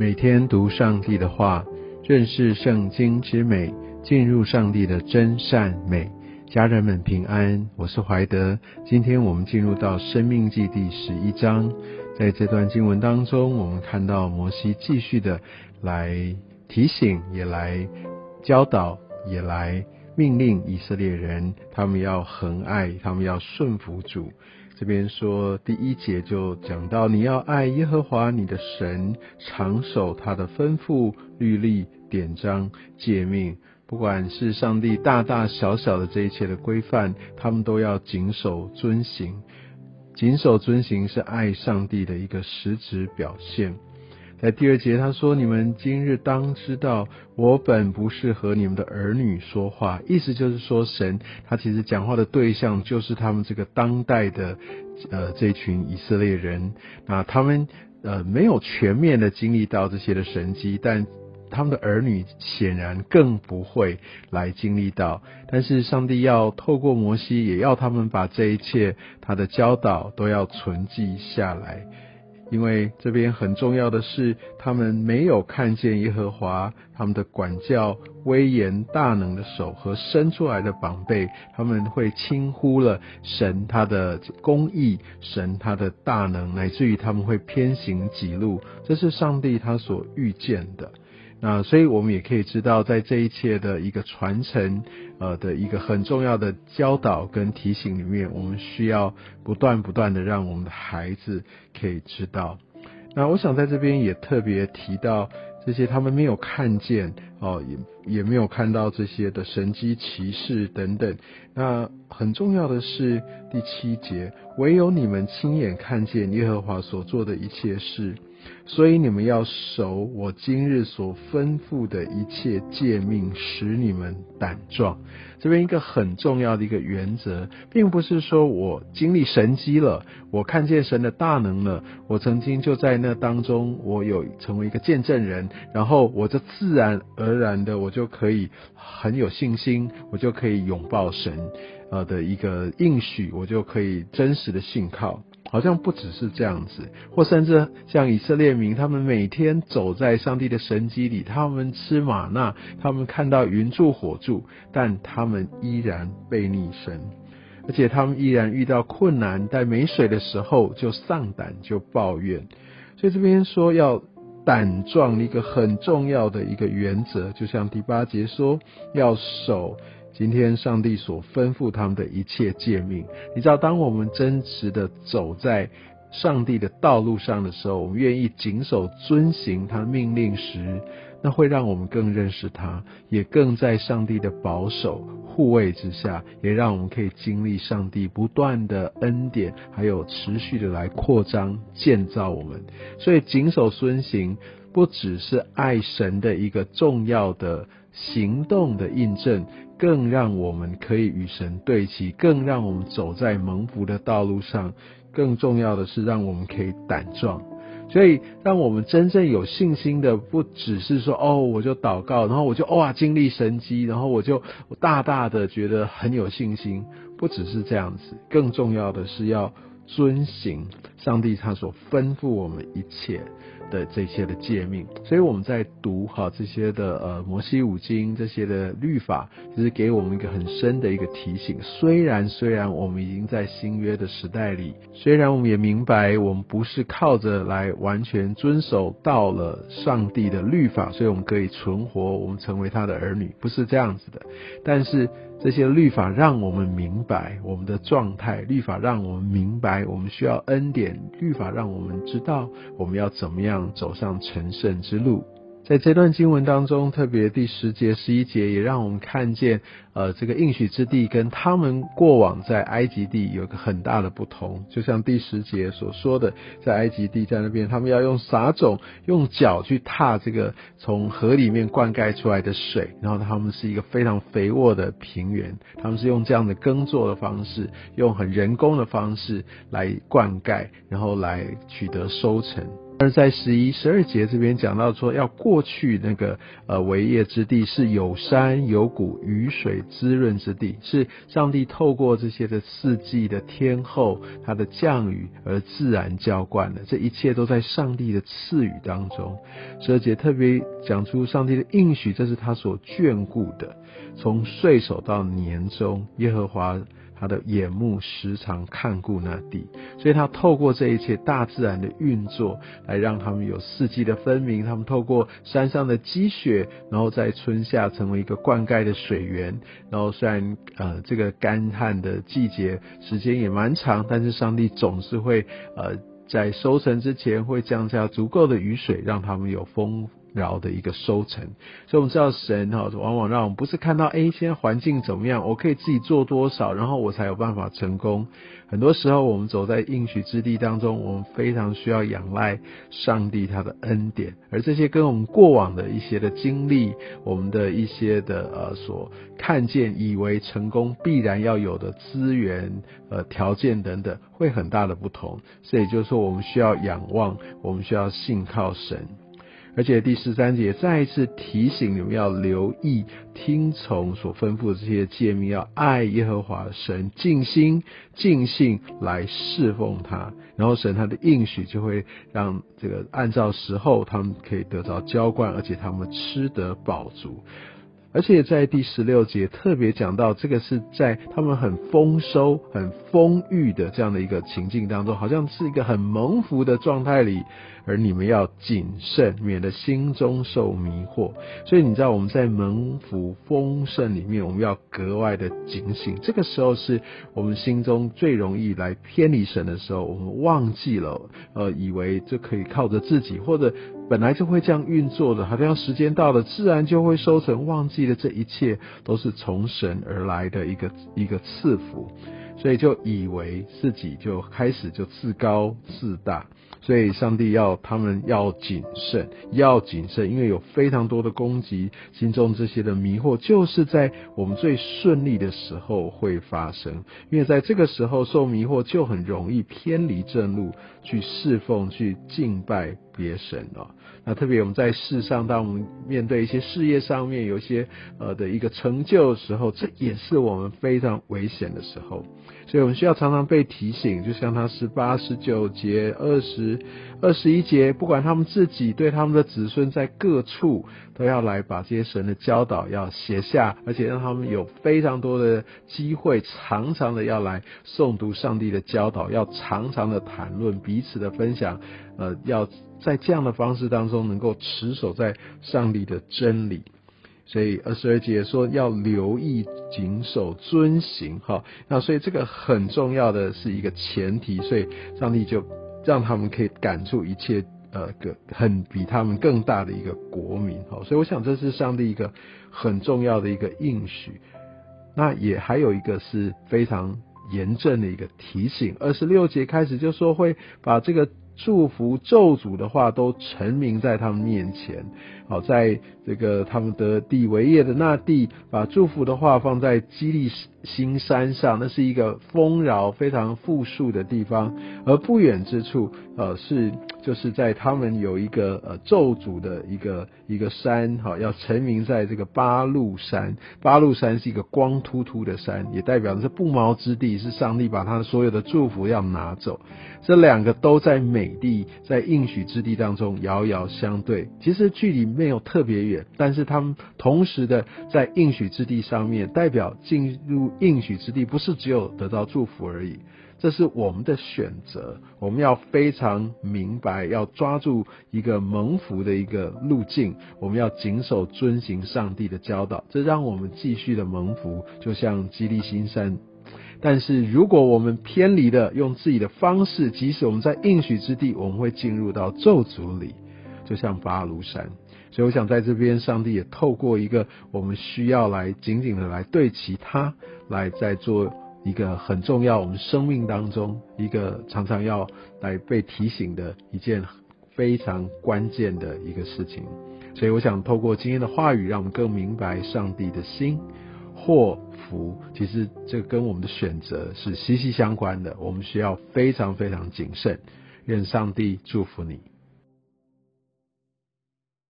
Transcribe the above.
每天读上帝的话，认识圣经之美，进入上帝的真善美。家人们平安，我是怀德。今天我们进入到生命记第十一章，在这段经文当中，我们看到摩西继续的来提醒，也来教导，也来命令以色列人，他们要恒爱，他们要顺服主。这边说第一节就讲到，你要爱耶和华你的神，长守他的吩咐、律例、典章、诫命，不管是上帝大大小小的这一切的规范，他们都要谨守遵行。谨守遵行是爱上帝的一个实质表现。在第二节，他说：“你们今日当知道，我本不是和你们的儿女说话。”意思就是说，神他其实讲话的对象就是他们这个当代的呃这群以色列人。那他们呃没有全面的经历到这些的神迹，但他们的儿女显然更不会来经历到。但是上帝要透过摩西，也要他们把这一切他的教导都要存记下来。因为这边很重要的是，他们没有看见耶和华他们的管教威严大能的手和伸出来的膀臂，他们会轻忽了神他的公义，神他的大能，乃至于他们会偏行己路，这是上帝他所预见的。那所以我们也可以知道，在这一切的一个传承，呃的一个很重要的教导跟提醒里面，我们需要不断不断的让我们的孩子可以知道。那我想在这边也特别提到这些他们没有看见哦，也也没有看到这些的神机骑士等等。那很重要的是第七节，唯有你们亲眼看见耶和华所做的一切事。所以你们要守我今日所吩咐的一切诫命，使你们胆壮。这边一个很重要的一个原则，并不是说我经历神机了，我看见神的大能了，我曾经就在那当中，我有成为一个见证人，然后我就自然而然的，我就可以很有信心，我就可以拥抱神，呃的一个应许，我就可以真实的信靠。好像不只是这样子，或甚至像以色列民，他们每天走在上帝的神迹里，他们吃玛纳，他们看到云柱火柱，但他们依然背逆神，而且他们依然遇到困难，在没水的时候就丧胆，就抱怨。所以这边说要胆壮，一个很重要的一个原则，就像第八节说要守。今天上帝所吩咐他们的一切诫命，你知道，当我们真实的走在上帝的道路上的时候，我们愿意谨守遵行他的命令时，那会让我们更认识他，也更在上帝的保守护卫之下，也让我们可以经历上帝不断的恩典，还有持续的来扩张建造我们。所以谨守遵行，不只是爱神的一个重要的行动的印证。更让我们可以与神对齐，更让我们走在蒙福的道路上。更重要的是，让我们可以胆壮。所以，让我们真正有信心的，不只是说哦，我就祷告，然后我就哇经历神机，然后我就大大的觉得很有信心。不只是这样子，更重要的是要遵行上帝他所吩咐我们一切。的这些的诫命，所以我们在读哈这些的呃摩西五经这些的律法，就是给我们一个很深的一个提醒。虽然虽然我们已经在新约的时代里，虽然我们也明白我们不是靠着来完全遵守到了上帝的律法，所以我们可以存活，我们成为他的儿女，不是这样子的。但是。这些律法让我们明白我们的状态，律法让我们明白我们需要恩典，律法让我们知道我们要怎么样走上成圣之路。在这段经文当中，特别第十节、十一节也让我们看见，呃，这个应许之地跟他们过往在埃及地有个很大的不同。就像第十节所说的，在埃及地在那边，他们要用撒种，用脚去踏这个从河里面灌溉出来的水，然后他们是一个非常肥沃的平原，他们是用这样的耕作的方式，用很人工的方式来灌溉，然后来取得收成。而在十一、十二节这边讲到说，要过去那个呃为业之地是有山有谷、雨水滋润之地，是上帝透过这些的四季的天候，它的降雨而自然浇灌的，这一切都在上帝的赐予当中。十二节特别讲出上帝的应许，这是他所眷顾的，从岁首到年终，耶和华。他的眼目时常看顾那地，所以他透过这一切大自然的运作，来让他们有四季的分明。他们透过山上的积雪，然后在春夏成为一个灌溉的水源。然后虽然呃这个干旱的季节时间也蛮长，但是上帝总是会呃在收成之前会降下足够的雨水，让他们有丰。饶的一个收成，所以我们知道神哈，往往让我们不是看到哎，现在环境怎么样，我可以自己做多少，然后我才有办法成功。很多时候，我们走在应许之地当中，我们非常需要仰赖上帝他的恩典，而这些跟我们过往的一些的经历，我们的一些的呃所看见，以为成功必然要有的资源、呃条件等等，会很大的不同。所以就是说，我们需要仰望，我们需要信靠神。而且第十三节再一次提醒你们要留意听从所吩咐的这些诫命，要爱耶和华神，尽心尽性来侍奉他，然后神他的应许就会让这个按照时候他们可以得到浇灌，而且他们吃得饱足。而且在第十六节特别讲到，这个是在他们很丰收、很丰裕的这样的一个情境当中，好像是一个很蒙福的状态里。而你们要谨慎，免得心中受迷惑。所以你知道我们在蒙福丰盛里面，我们要格外的警醒。这个时候是我们心中最容易来偏离神的时候，我们忘记了，呃，以为就可以靠着自己，或者本来就会这样运作的，好像时间到了，自然就会收成。忘记了这一切都是从神而来的一个一个赐福，所以就以为自己就开始就自高自大。所以，上帝要他们要谨慎，要谨慎，因为有非常多的攻击，心中这些的迷惑，就是在我们最顺利的时候会发生。因为在这个时候受迷惑，就很容易偏离正路，去侍奉、去敬拜别神了。那特别我们在世上，当我们面对一些事业上面有一些呃的一个成就的时候，这也是我们非常危险的时候。所以我们需要常常被提醒，就像他十八、十九节、二十二十一节，不管他们自己对他们的子孙在各处，都要来把这些神的教导要写下，而且让他们有非常多的机会，常常的要来诵读上帝的教导，要常常的谈论彼此的分享，呃，要在这样的方式当中能够持守在上帝的真理。所以二十二节说要留意、谨守、遵行，哈，那所以这个很重要的是一个前提，所以上帝就让他们可以赶出一切呃个很比他们更大的一个国民，哈，所以我想这是上帝一个很重要的一个应许。那也还有一个是非常严正的一个提醒，二十六节开始就说会把这个。祝福咒诅的话都成名在他们面前，好，在这个他们得地为业的那地，把祝福的话放在基利新山上，那是一个丰饶非常富庶的地方，而不远之处，呃，是就是在他们有一个呃咒诅的一个一个山，哈，要成名在这个八路山，八路山是一个光秃秃的山，也代表的是不毛之地，是上帝把他所有的祝福要拿走。这两个都在美地，在应许之地当中遥遥相对，其实距离没有特别远，但是他们同时的在应许之地上面，代表进入应许之地，不是只有得到祝福而已，这是我们的选择，我们要非常明白，要抓住一个蒙福的一个路径，我们要谨守遵行上帝的教导，这让我们继续的蒙福，就像基利新山。但是如果我们偏离了用自己的方式，即使我们在应许之地，我们会进入到咒诅里，就像巴卢山。所以我想在这边，上帝也透过一个我们需要来紧紧的来对齐他，来在做一个很重要我们生命当中一个常常要来被提醒的一件非常关键的一个事情。所以我想透过今天的话语，让我们更明白上帝的心。祸福，其实这跟我们的选择是息息相关的。我们需要非常非常谨慎。愿上帝祝福你。